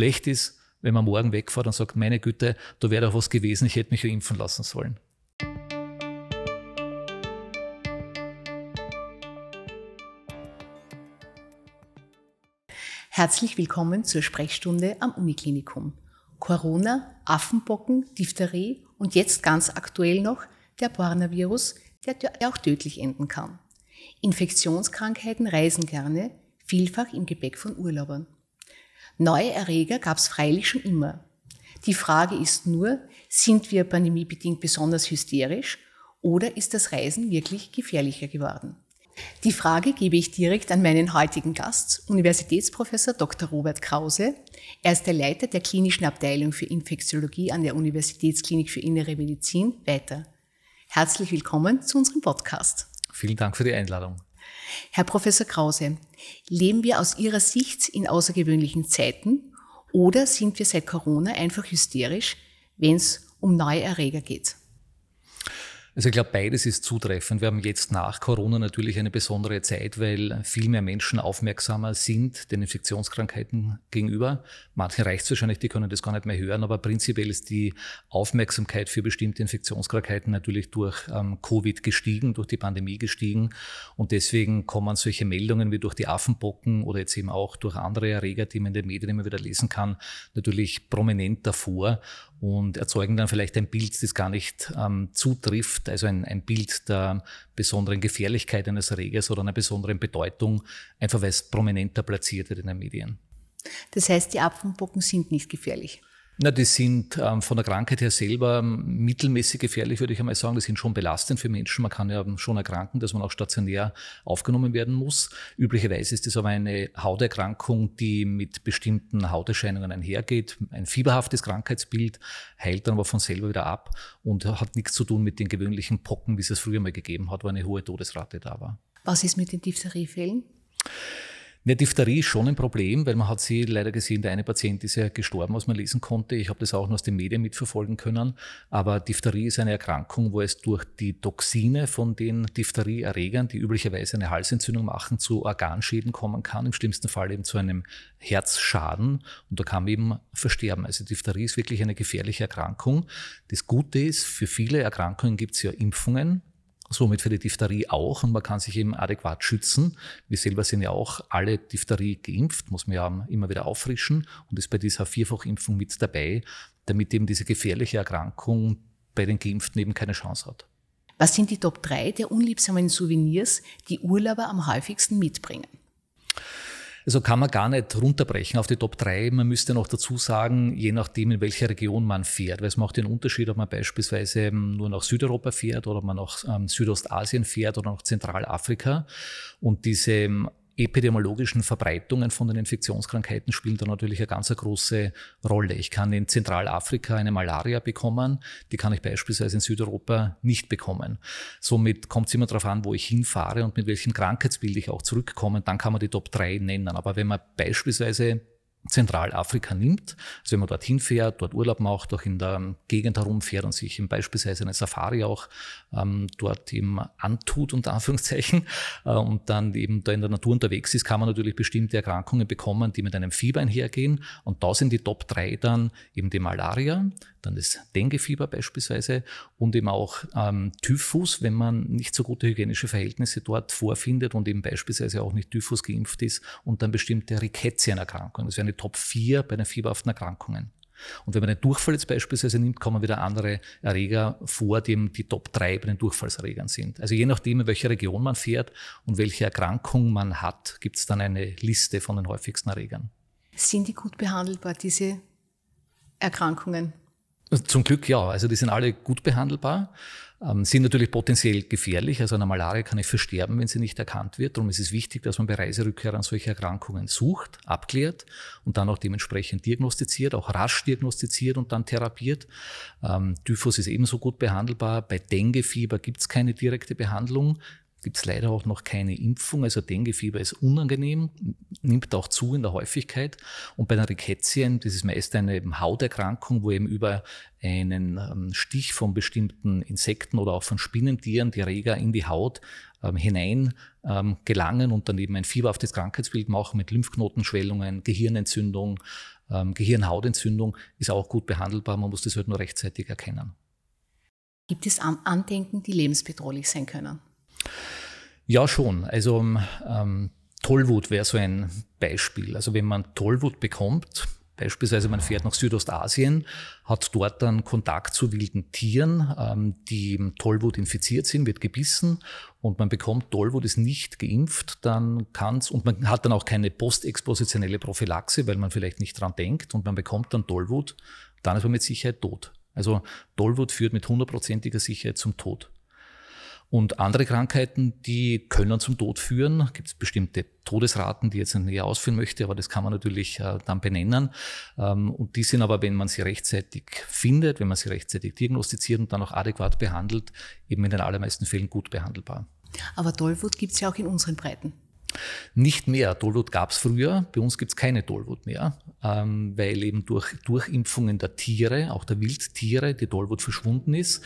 schlecht ist, wenn man morgen wegfährt und sagt, meine Güte, da wäre doch was gewesen, ich hätte mich ja impfen lassen sollen. Herzlich willkommen zur Sprechstunde am Uniklinikum. Corona, Affenbocken, Diphtherie und jetzt ganz aktuell noch der Borna-Virus, der auch tödlich enden kann. Infektionskrankheiten reisen gerne, vielfach im Gepäck von Urlaubern. Neue Erreger gab es freilich schon immer. Die Frage ist nur, sind wir pandemiebedingt besonders hysterisch oder ist das Reisen wirklich gefährlicher geworden? Die Frage gebe ich direkt an meinen heutigen Gast, Universitätsprofessor Dr. Robert Krause. Er ist der Leiter der klinischen Abteilung für Infektiologie an der Universitätsklinik für Innere Medizin weiter. Herzlich willkommen zu unserem Podcast. Vielen Dank für die Einladung. Herr Professor Krause, leben wir aus Ihrer Sicht in außergewöhnlichen Zeiten oder sind wir seit Corona einfach hysterisch, wenn es um neue Erreger geht? Also ich glaube, beides ist zutreffend. Wir haben jetzt nach Corona natürlich eine besondere Zeit, weil viel mehr Menschen aufmerksamer sind den Infektionskrankheiten gegenüber. Manchen reicht es wahrscheinlich, die können das gar nicht mehr hören, aber prinzipiell ist die Aufmerksamkeit für bestimmte Infektionskrankheiten natürlich durch ähm, Covid gestiegen, durch die Pandemie gestiegen. Und deswegen kommen solche Meldungen wie durch die Affenbocken oder jetzt eben auch durch andere Erreger, die man in den Medien immer wieder lesen kann, natürlich prominent davor und erzeugen dann vielleicht ein Bild, das gar nicht ähm, zutrifft, also ein, ein Bild der besonderen Gefährlichkeit eines Erregers oder einer besonderen Bedeutung, einfach weil es prominenter platziert wird in den Medien. Das heißt, die Apfelbocken sind nicht gefährlich. Na, die sind ähm, von der Krankheit her selber mittelmäßig gefährlich, würde ich einmal sagen. Die sind schon belastend für Menschen. Man kann ja schon erkranken, dass man auch stationär aufgenommen werden muss. Üblicherweise ist es aber eine Hauterkrankung, die mit bestimmten Hauterscheinungen einhergeht. Ein fieberhaftes Krankheitsbild heilt dann aber von selber wieder ab und hat nichts zu tun mit den gewöhnlichen Pocken, wie es es früher mal gegeben hat, wo eine hohe Todesrate da war. Was ist mit den Diphtheriefällen? Ja, Diphtherie ist schon ein Problem, weil man hat sie leider gesehen, der eine Patient ist ja gestorben, was man lesen konnte. Ich habe das auch nur aus den Medien mitverfolgen können. Aber Diphtherie ist eine Erkrankung, wo es durch die Toxine von den Diphtherieerregern, die üblicherweise eine Halsentzündung machen, zu Organschäden kommen kann. Im schlimmsten Fall eben zu einem Herzschaden. Und da kann man eben versterben. Also Diphtherie ist wirklich eine gefährliche Erkrankung. Das Gute ist, für viele Erkrankungen gibt es ja Impfungen somit für die Diphtherie auch und man kann sich eben adäquat schützen. Wir selber sind ja auch alle Diphtherie geimpft, muss man ja immer wieder auffrischen und ist bei dieser Vierfachimpfung mit dabei, damit eben diese gefährliche Erkrankung bei den Geimpften eben keine Chance hat. Was sind die Top 3 der unliebsamen Souvenirs, die Urlauber am häufigsten mitbringen? Also kann man gar nicht runterbrechen auf die Top 3. Man müsste noch dazu sagen, je nachdem, in welcher Region man fährt. Weil es macht den Unterschied, ob man beispielsweise nur nach Südeuropa fährt oder man nach ähm, Südostasien fährt oder nach Zentralafrika. Und diese ähm, epidemiologischen Verbreitungen von den Infektionskrankheiten spielen da natürlich eine ganz große Rolle. Ich kann in Zentralafrika eine Malaria bekommen, die kann ich beispielsweise in Südeuropa nicht bekommen. Somit kommt es immer darauf an, wo ich hinfahre und mit welchem Krankheitsbild ich auch zurückkomme. Dann kann man die Top 3 nennen. Aber wenn man beispielsweise Zentralafrika nimmt. Also wenn man dorthin fährt, dort Urlaub macht, auch in der Gegend herumfährt und sich beispielsweise eine Safari auch ähm, dort eben antut, unter Anführungszeichen, äh, und dann eben da in der Natur unterwegs ist, kann man natürlich bestimmte Erkrankungen bekommen, die mit einem Fieber einhergehen. Und da sind die Top 3 dann eben die Malaria, dann das Denguefieber beispielsweise und eben auch ähm, Typhus, wenn man nicht so gute hygienische Verhältnisse dort vorfindet und eben beispielsweise auch nicht Typhus geimpft ist und dann bestimmte Rickettienerkrankungen. Das wären die Top 4 bei den fieberhaften Erkrankungen. Und wenn man den Durchfall jetzt beispielsweise nimmt, kommen wieder andere Erreger vor, die die Top 3 bei den Durchfallserregern sind. Also je nachdem, in welche Region man fährt und welche Erkrankung man hat, gibt es dann eine Liste von den häufigsten Erregern. Sind die gut behandelbar, diese Erkrankungen? Zum Glück ja. Also die sind alle gut behandelbar, ähm, sind natürlich potenziell gefährlich. Also eine Malaria kann ich versterben, wenn sie nicht erkannt wird. Darum ist es wichtig, dass man bei Reiserückkehrern solche Erkrankungen sucht, abklärt und dann auch dementsprechend diagnostiziert, auch rasch diagnostiziert und dann therapiert. Ähm, Typhus ist ebenso gut behandelbar. Bei Denguefieber gibt es keine direkte Behandlung gibt es leider auch noch keine Impfung. Also Denguefieber ist unangenehm, nimmt auch zu in der Häufigkeit. Und bei den Rickettien, das ist meist eine Hauterkrankung, wo eben über einen ähm, Stich von bestimmten Insekten oder auch von Spinnentieren die Erreger in die Haut ähm, hinein ähm, gelangen und dann eben ein fieberhaftes Krankheitsbild machen mit Lymphknotenschwellungen, Gehirnentzündung, Ähm, Gehirnhautentzündung ist auch gut behandelbar, man muss das halt nur rechtzeitig erkennen. Gibt es Andenken, die lebensbedrohlich sein können? Ja, schon. Also ähm, Tollwut wäre so ein Beispiel. Also wenn man Tollwut bekommt, Beispielsweise man fährt nach Südostasien, hat dort dann Kontakt zu wilden Tieren, ähm, die Tollwut infiziert sind, wird gebissen und man bekommt Tollwut, ist nicht geimpft, dann kann es, und man hat dann auch keine postexpositionelle Prophylaxe, weil man vielleicht nicht dran denkt und man bekommt dann Tollwut, dann ist man mit Sicherheit tot. Also Tollwut führt mit hundertprozentiger Sicherheit zum Tod. Und andere Krankheiten, die können zum Tod führen. Gibt es bestimmte Todesraten, die jetzt nicht näher ausführen möchte, aber das kann man natürlich äh, dann benennen. Ähm, und die sind aber, wenn man sie rechtzeitig findet, wenn man sie rechtzeitig diagnostiziert und dann auch adäquat behandelt, eben in den allermeisten Fällen gut behandelbar. Aber Tollwut gibt es ja auch in unseren Breiten. Nicht mehr. Tollwut gab es früher. Bei uns gibt es keine Tollwut mehr, ähm, weil eben durch Durchimpfungen der Tiere, auch der Wildtiere, die Tollwut verschwunden ist.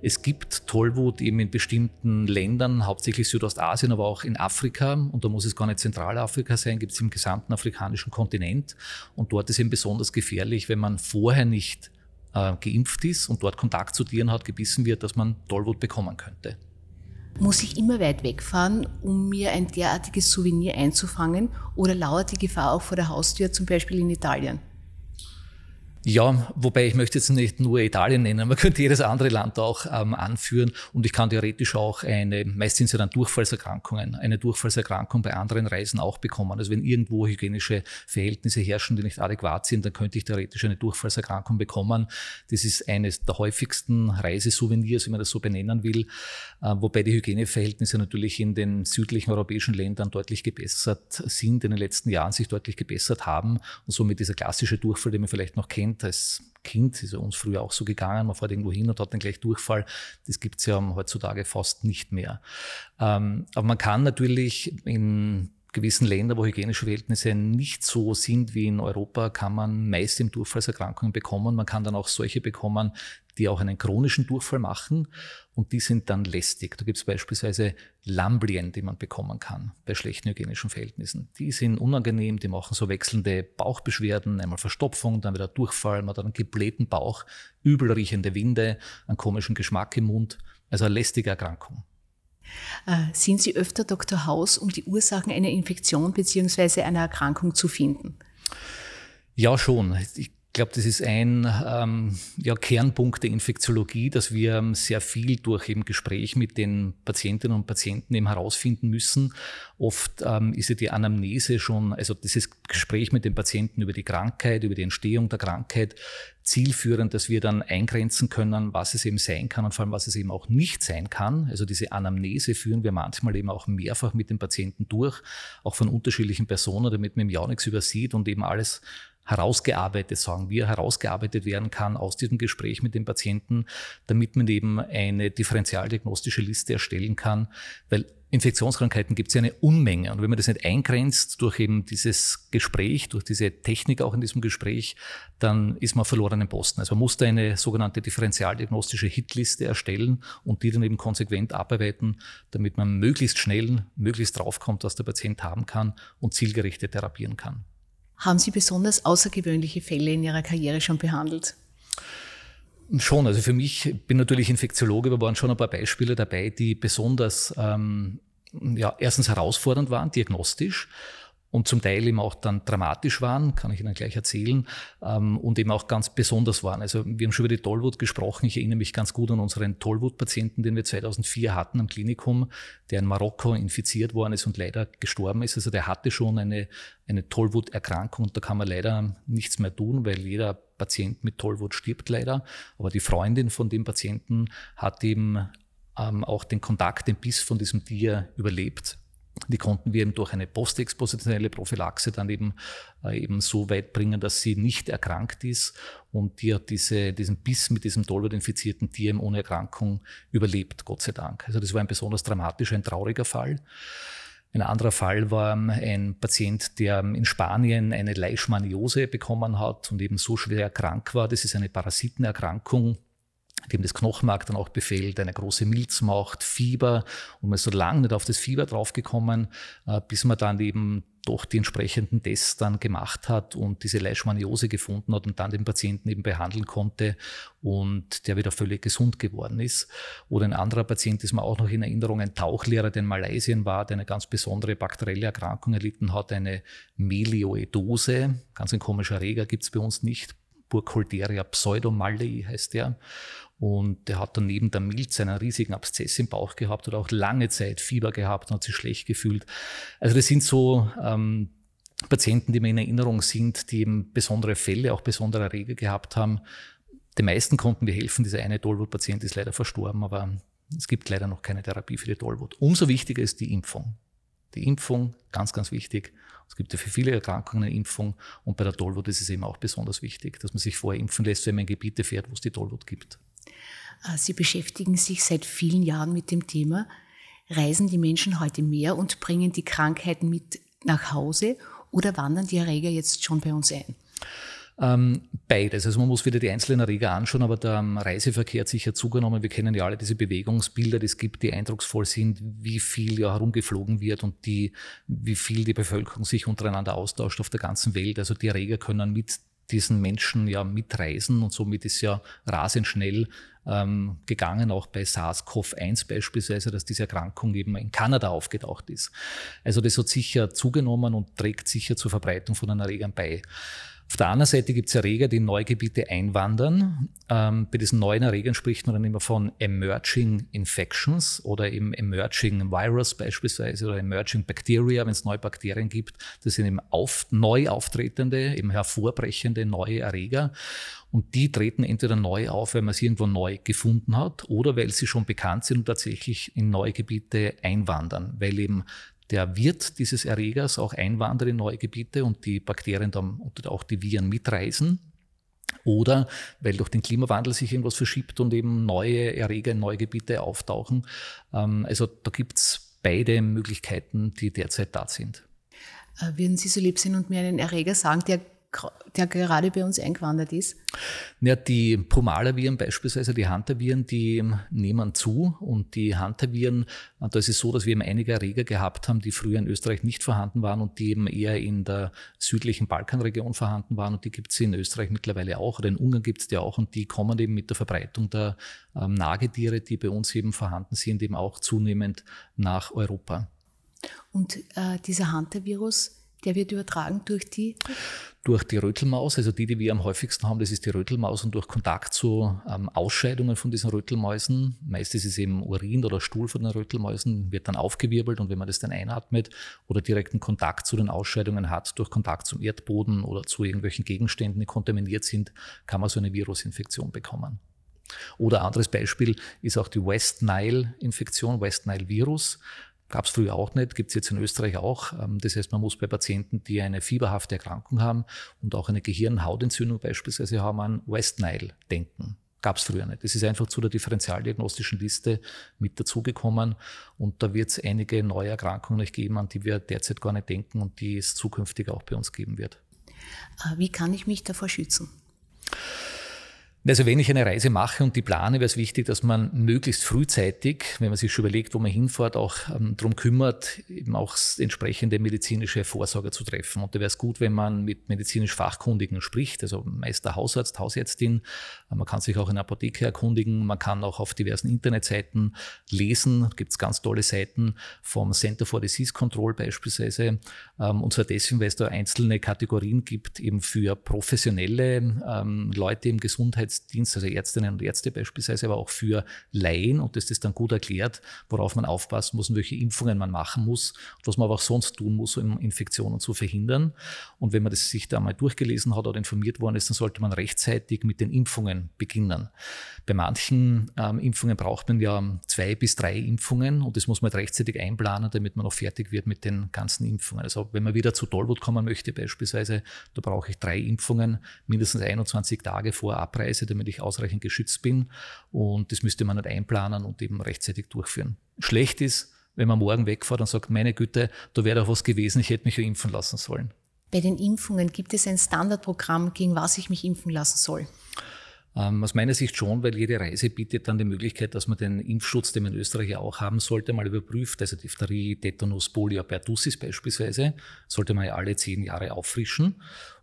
Es gibt Tollwut eben in bestimmten Ländern, hauptsächlich Südostasien, aber auch in Afrika. Und da muss es gar nicht Zentralafrika sein, gibt es im gesamten afrikanischen Kontinent. Und dort ist eben besonders gefährlich, wenn man vorher nicht äh, geimpft ist und dort Kontakt zu Tieren hat, gebissen wird, dass man Tollwut bekommen könnte. Muss ich immer weit wegfahren, um mir ein derartiges Souvenir einzufangen oder lauert die Gefahr auch vor der Haustür, zum Beispiel in Italien? Ja, wobei ich möchte jetzt nicht nur Italien nennen, man könnte jedes andere Land auch ähm, anführen und ich kann theoretisch auch eine, meistens ja dann Durchfallserkrankungen, eine Durchfallserkrankung bei anderen Reisen auch bekommen. Also wenn irgendwo hygienische Verhältnisse herrschen, die nicht adäquat sind, dann könnte ich theoretisch eine Durchfallserkrankung bekommen. Das ist eines der häufigsten Reisesouvenirs, wenn man das so benennen will, äh, wobei die Hygieneverhältnisse natürlich in den südlichen europäischen Ländern deutlich gebessert sind, in den letzten Jahren sich deutlich gebessert haben und somit dieser klassische Durchfall, den man vielleicht noch kennt, kennt als Kind, ist ja uns früher auch so gegangen, man fährt irgendwo hin und hat dann gleich Durchfall. Das gibt es ja heutzutage fast nicht mehr. Ähm, aber man kann natürlich in gewissen Ländern, wo hygienische Verhältnisse nicht so sind wie in Europa, kann man meist im Durchfallserkrankungen bekommen. Man kann dann auch solche bekommen, die auch einen chronischen Durchfall machen und die sind dann lästig. Da gibt es beispielsweise Lamblien, die man bekommen kann bei schlechten hygienischen Verhältnissen. Die sind unangenehm, die machen so wechselnde Bauchbeschwerden, einmal Verstopfung, dann wieder Durchfall, man hat einen geblähten Bauch, übel riechende Winde, einen komischen Geschmack im Mund, also eine lästige Erkrankung. Äh, sind Sie öfter Dr. Haus, um die Ursachen einer Infektion bzw. einer Erkrankung zu finden? Ja, schon. Ich ich glaube, das ist ein ähm, ja, Kernpunkt der Infektiologie, dass wir ähm, sehr viel durch eben Gespräch mit den Patientinnen und Patienten eben herausfinden müssen. Oft ähm, ist ja die Anamnese schon, also dieses Gespräch mit den Patienten über die Krankheit, über die Entstehung der Krankheit, zielführend, dass wir dann eingrenzen können, was es eben sein kann und vor allem, was es eben auch nicht sein kann. Also diese Anamnese führen wir manchmal eben auch mehrfach mit den Patienten durch, auch von unterschiedlichen Personen, damit man im ja nichts übersieht und eben alles herausgearbeitet, sagen wir, herausgearbeitet werden kann aus diesem Gespräch mit dem Patienten, damit man eben eine differentialdiagnostische Liste erstellen kann, weil Infektionskrankheiten gibt es ja eine Unmenge. Und wenn man das nicht eingrenzt durch eben dieses Gespräch, durch diese Technik auch in diesem Gespräch, dann ist man verloren im Posten. Also man muss da eine sogenannte differentialdiagnostische Hitliste erstellen und die dann eben konsequent abarbeiten, damit man möglichst schnell, möglichst draufkommt, was der Patient haben kann und zielgerichtet therapieren kann. Haben Sie besonders außergewöhnliche Fälle in Ihrer Karriere schon behandelt? Schon, also für mich, ich bin natürlich Infektiologe, aber waren schon ein paar Beispiele dabei, die besonders ähm, ja, erstens herausfordernd waren, diagnostisch und zum Teil eben auch dann dramatisch waren, kann ich Ihnen gleich erzählen, ähm, und eben auch ganz besonders waren. Also wir haben schon über die Tollwut gesprochen. Ich erinnere mich ganz gut an unseren Tollwut-Patienten, den wir 2004 hatten am Klinikum, der in Marokko infiziert worden ist und leider gestorben ist. Also der hatte schon eine, eine Tollwut-Erkrankung und da kann man leider nichts mehr tun, weil jeder Patient mit Tollwut stirbt leider. Aber die Freundin von dem Patienten hat eben ähm, auch den Kontakt, den Biss von diesem Tier überlebt die konnten wir eben durch eine postexpositionelle Prophylaxe dann eben, äh, eben so weit bringen, dass sie nicht erkrankt ist und die hat diese, diesen Biss mit diesem Tollwut-infizierten Tier ohne Erkrankung überlebt, Gott sei Dank. Also das war ein besonders dramatischer, ein trauriger Fall. Ein anderer Fall war ein Patient, der in Spanien eine Leishmaniose bekommen hat und eben so schwer krank war. Das ist eine Parasitenerkrankung, dem das Knochenmark dann auch befehlt, eine große Milz macht, Fieber und man ist so lange nicht auf das Fieber draufgekommen, äh, bis man dann eben doch die entsprechenden Tests dann gemacht hat und diese Leishmaniose gefunden hat und dann den Patienten eben behandeln konnte und der wieder völlig gesund geworden ist. Oder ein anderer Patient ist mir auch noch in Erinnerung, ein Tauchlehrer, der in Malaysia war, der eine ganz besondere bakterielle Erkrankung erlitten hat, eine Melioidose, ganz ein komischer Erreger, gibt es bei uns nicht, Burkholderia pseudomallei heißt der. Und der hat dann neben der Milz einen riesigen Abszess im Bauch gehabt oder auch lange Zeit Fieber gehabt und hat sich schlecht gefühlt. Also das sind so ähm, Patienten, die mir in Erinnerung sind, die eben besondere Fälle, auch besondere Erreger gehabt haben. Den meisten konnten wir helfen. Dieser eine Tollwut-Patient ist leider verstorben, aber es gibt leider noch keine Therapie für die Tollwut. Umso wichtiger ist die Impfung. Die Impfung, ganz, ganz wichtig. Es gibt ja für viele Erkrankungen eine Impfung und bei der Tollwut ist es eben auch besonders wichtig, dass man sich vorher impfen lässt, wenn man in Gebiete fährt, wo es die Tollwut gibt. Äh, Sie beschäftigen sich seit vielen Jahren mit dem Thema. Reisen die Menschen heute mehr und bringen die Krankheiten mit nach Hause oder wandern die Erreger jetzt schon bei uns ein? Ähm, beides. Also man muss wieder die einzelnen Erreger anschauen, aber der Reiseverkehr hat sicher zugenommen. Wir kennen ja alle diese Bewegungsbilder, die es gibt, die eindrucksvoll sind, wie viel ja herumgeflogen wird und die, wie viel die Bevölkerung sich untereinander austauscht auf der ganzen Welt. Also die Erreger können mit diesen Menschen ja mitreisen und somit ist ja rasend schnell ähm, gegangen, auch bei SARS-CoV-1 beispielsweise, dass diese Erkrankung eben in Kanada aufgetaucht ist. Also das hat sicher zugenommen und trägt sicher zur Verbreitung von Erregern bei. Auf der anderen Seite gibt es Erreger, die in neue Gebiete einwandern. Ähm, bei diesen neuen Erregern spricht man dann immer von Emerging Infections oder eben Emerging Virus beispielsweise oder Emerging Bacteria, wenn es neue Bakterien gibt. Das sind eben auf, neu auftretende, eben hervorbrechende neue Erreger. Und die treten entweder neu auf, weil man sie irgendwo neu gefunden hat oder weil sie schon bekannt sind und tatsächlich in neue Gebiete einwandern, weil eben der Wirt dieses Erregers auch einwandert in neue Gebiete und die Bakterien dann und auch die Viren mitreisen. Oder weil durch den Klimawandel sich irgendwas verschiebt und eben neue Erreger in neue Gebiete auftauchen. Ähm, also da gibt es beide Möglichkeiten, die derzeit da sind. Äh, würden Sie so lieb sein und mir einen Erreger sagen, der der gerade bei uns eingewandert ist? Ja, die Pomalaviren beispielsweise, die Hunter-Viren, die nehmen zu und die Hunter-Viren, da ist es so, dass wir eben einige Erreger gehabt haben, die früher in Österreich nicht vorhanden waren und die eben eher in der südlichen Balkanregion vorhanden waren und die gibt es in Österreich mittlerweile auch oder in Ungarn gibt es die auch und die kommen eben mit der Verbreitung der ähm, Nagetiere, die bei uns eben vorhanden sind, eben auch zunehmend nach Europa. Und äh, dieser Hunter-Virus, der wird übertragen durch die? Durch die Rötelmaus, also die, die wir am häufigsten haben, das ist die Rötelmaus und durch Kontakt zu ähm, Ausscheidungen von diesen Rötelmäusen, meistens ist es eben Urin oder Stuhl von den Rötelmäusen, wird dann aufgewirbelt und wenn man das dann einatmet oder direkten Kontakt zu den Ausscheidungen hat, durch Kontakt zum Erdboden oder zu irgendwelchen Gegenständen, die kontaminiert sind, kann man so eine Virusinfektion bekommen. Oder anderes Beispiel ist auch die West Nile-Infektion, West Nile-Virus. Gab es früher auch nicht, gibt es jetzt in Österreich auch. Ähm, das heißt, man muss bei Patienten, die eine fieberhafte Erkrankung haben und auch eine Gehirnhautentzündung beispielsweise haben, an West Nile denken. Gab es früher nicht. Das ist einfach zu der differentialdiagnostischen Liste mit dazugekommen und da wird es einige neue Erkrankungen noch geben, an die wir derzeit gar nicht denken und die es zukünftig auch bei uns geben wird. Äh, wie kann ich mich davor schützen? Also wenn ich eine Reise mache und die plane, wäre es wichtig, dass man möglichst frühzeitig, wenn man sich schon überlegt, wo man hinfährt, auch ähm, darum kümmert, eben auch entsprechende medizinische Vorsorge zu treffen. Und da wäre es gut, wenn man mit medizinisch Fachkundigen spricht, also Meister Hausarzt, Hausärztin. Äh, man kann sich auch in der Apotheke erkundigen, man kann auch auf diversen Internetseiten lesen, gibt es ganz tolle Seiten vom Center for Disease Control beispielsweise. Ähm, und zwar deswegen, weil es da einzelne Kategorien gibt, eben für professionelle ähm, Leute im Gesundheits Gesundheitsdienst, also Ärztinnen und Ärzte beispielsweise, aber auch für Laien und das ist dann gut erklärt, worauf man aufpassen muss und welche Impfungen man machen muss und was man aber auch sonst tun muss, um Infektionen zu verhindern. Und wenn man das sich da mal durchgelesen hat oder informiert worden ist, dann sollte man rechtzeitig mit den Impfungen beginnen. Bei manchen ähm, Impfungen braucht man ja zwei bis drei Impfungen und das muss man halt rechtzeitig einplanen, damit man auch fertig wird mit den ganzen Impfungen. Also wenn man wieder zu Tollwut kommen möchte beispielsweise, da brauche ich drei Impfungen, mindestens 21 Tage vor Abreise Reise, damit ich ausreichend geschützt bin. Und das müsste man nicht einplanen und eben rechtzeitig durchführen. Schlecht ist, wenn man morgen wegfährt und sagt, meine Güte, da wäre doch was gewesen, ich hätte mich ja impfen lassen sollen. Bei den Impfungen gibt es ein Standardprogramm, gegen was ich mich impfen lassen soll? Ähm, aus meiner Sicht schon, weil jede Reise bietet dann die Möglichkeit, dass man den Impfschutz, den man in Österreich ja auch haben sollte, mal überprüft. Also Diphtherie, Tetanus, Polio, Pertussis beispielsweise, sollte man ja alle zehn Jahre auffrischen.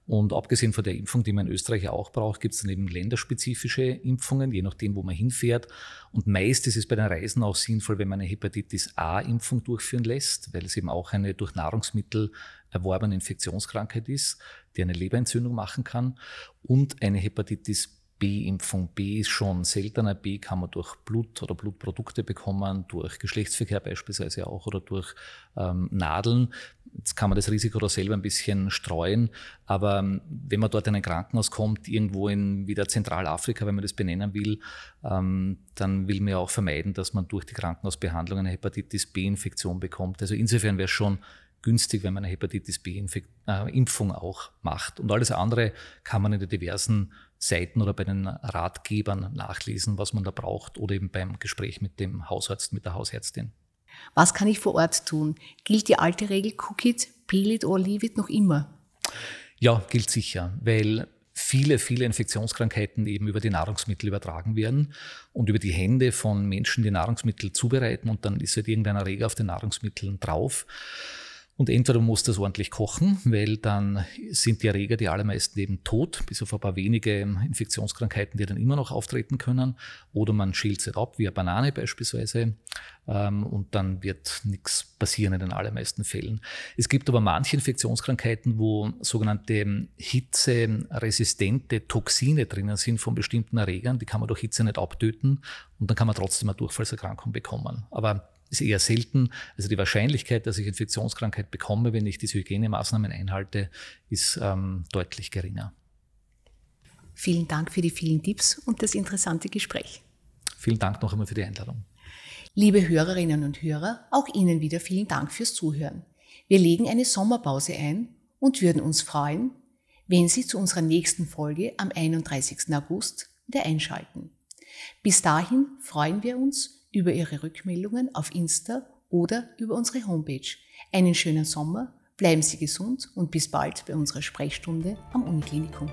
Und abgesehen von der Impfung, die man in Österreich auch braucht, gibt es dann eben länderspezifische Impfungen, je nachdem, wo man hinfährt. Und meist ist es bei den Reisen auch sinnvoll, wenn man eine Hepatitis A-Impfung durchführen lässt, weil es eben auch eine durch Nahrungsmittel erworbene Infektionskrankheit ist, die eine Leberentzündung machen kann. Und eine Hepatitis B-Impfung. B ist schon seltener. B kann man durch Blut oder Blutprodukte bekommen, durch Geschlechtsverkehr beispielsweise auch oder durch ähm, Nadeln. Jetzt kann man das Risiko da selber ein bisschen streuen. Aber ähm, wenn man dort in ein Krankenhaus kommt, irgendwo in wieder Zentralafrika, wenn man das benennen will, ähm, dann will man ja auch vermeiden, dass man durch die Krankenhausbehandlung eine Hepatitis B-Infektion bekommt. Also insofern wäre es schon günstig, wenn man eine Hepatitis B-Impfung äh, auch macht. Und alles andere kann man in den diversen Seiten oder bei den Ratgebern nachlesen, was man da braucht oder eben beim Gespräch mit dem Hausarzt, mit der Hausärztin. Was kann ich vor Ort tun? Gilt die alte Regel Cook it, peel it or leave it noch immer? Ja, gilt sicher, weil viele, viele Infektionskrankheiten eben über die Nahrungsmittel übertragen werden und über die Hände von Menschen, die Nahrungsmittel zubereiten und dann ist halt irgendein Erreger auf den Nahrungsmitteln drauf. Und entweder muss das ordentlich kochen, weil dann sind die Erreger, die allermeisten eben tot, bis auf ein paar wenige Infektionskrankheiten, die dann immer noch auftreten können. Oder man schält sie ab, wie eine Banane beispielsweise. Ähm, und dann wird nichts passieren in den allermeisten Fällen. Es gibt aber manche Infektionskrankheiten, wo sogenannte hitzeresistente Toxine drinnen sind von bestimmten Erregern. Die kann man durch Hitze nicht abtöten und dann kann man trotzdem eine Durchfallserkrankung bekommen. Aber ist eher selten. Also die Wahrscheinlichkeit, dass ich Infektionskrankheit bekomme, wenn ich diese Hygienemaßnahmen einhalte, ist ähm, deutlich geringer. Vielen Dank für die vielen Tipps und das interessante Gespräch. Vielen Dank noch einmal für die Einladung. Liebe Hörerinnen und Hörer, auch Ihnen wieder vielen Dank fürs Zuhören. Wir legen eine Sommerpause ein und würden uns freuen, wenn Sie zu unserer nächsten Folge am 31. August wieder einschalten. Bis dahin freuen wir uns über Ihre Rückmeldungen auf Insta oder über unsere Homepage. Einen schönen Sommer, bleiben Sie gesund und bis bald bei unserer Sprechstunde am Uniklinikum.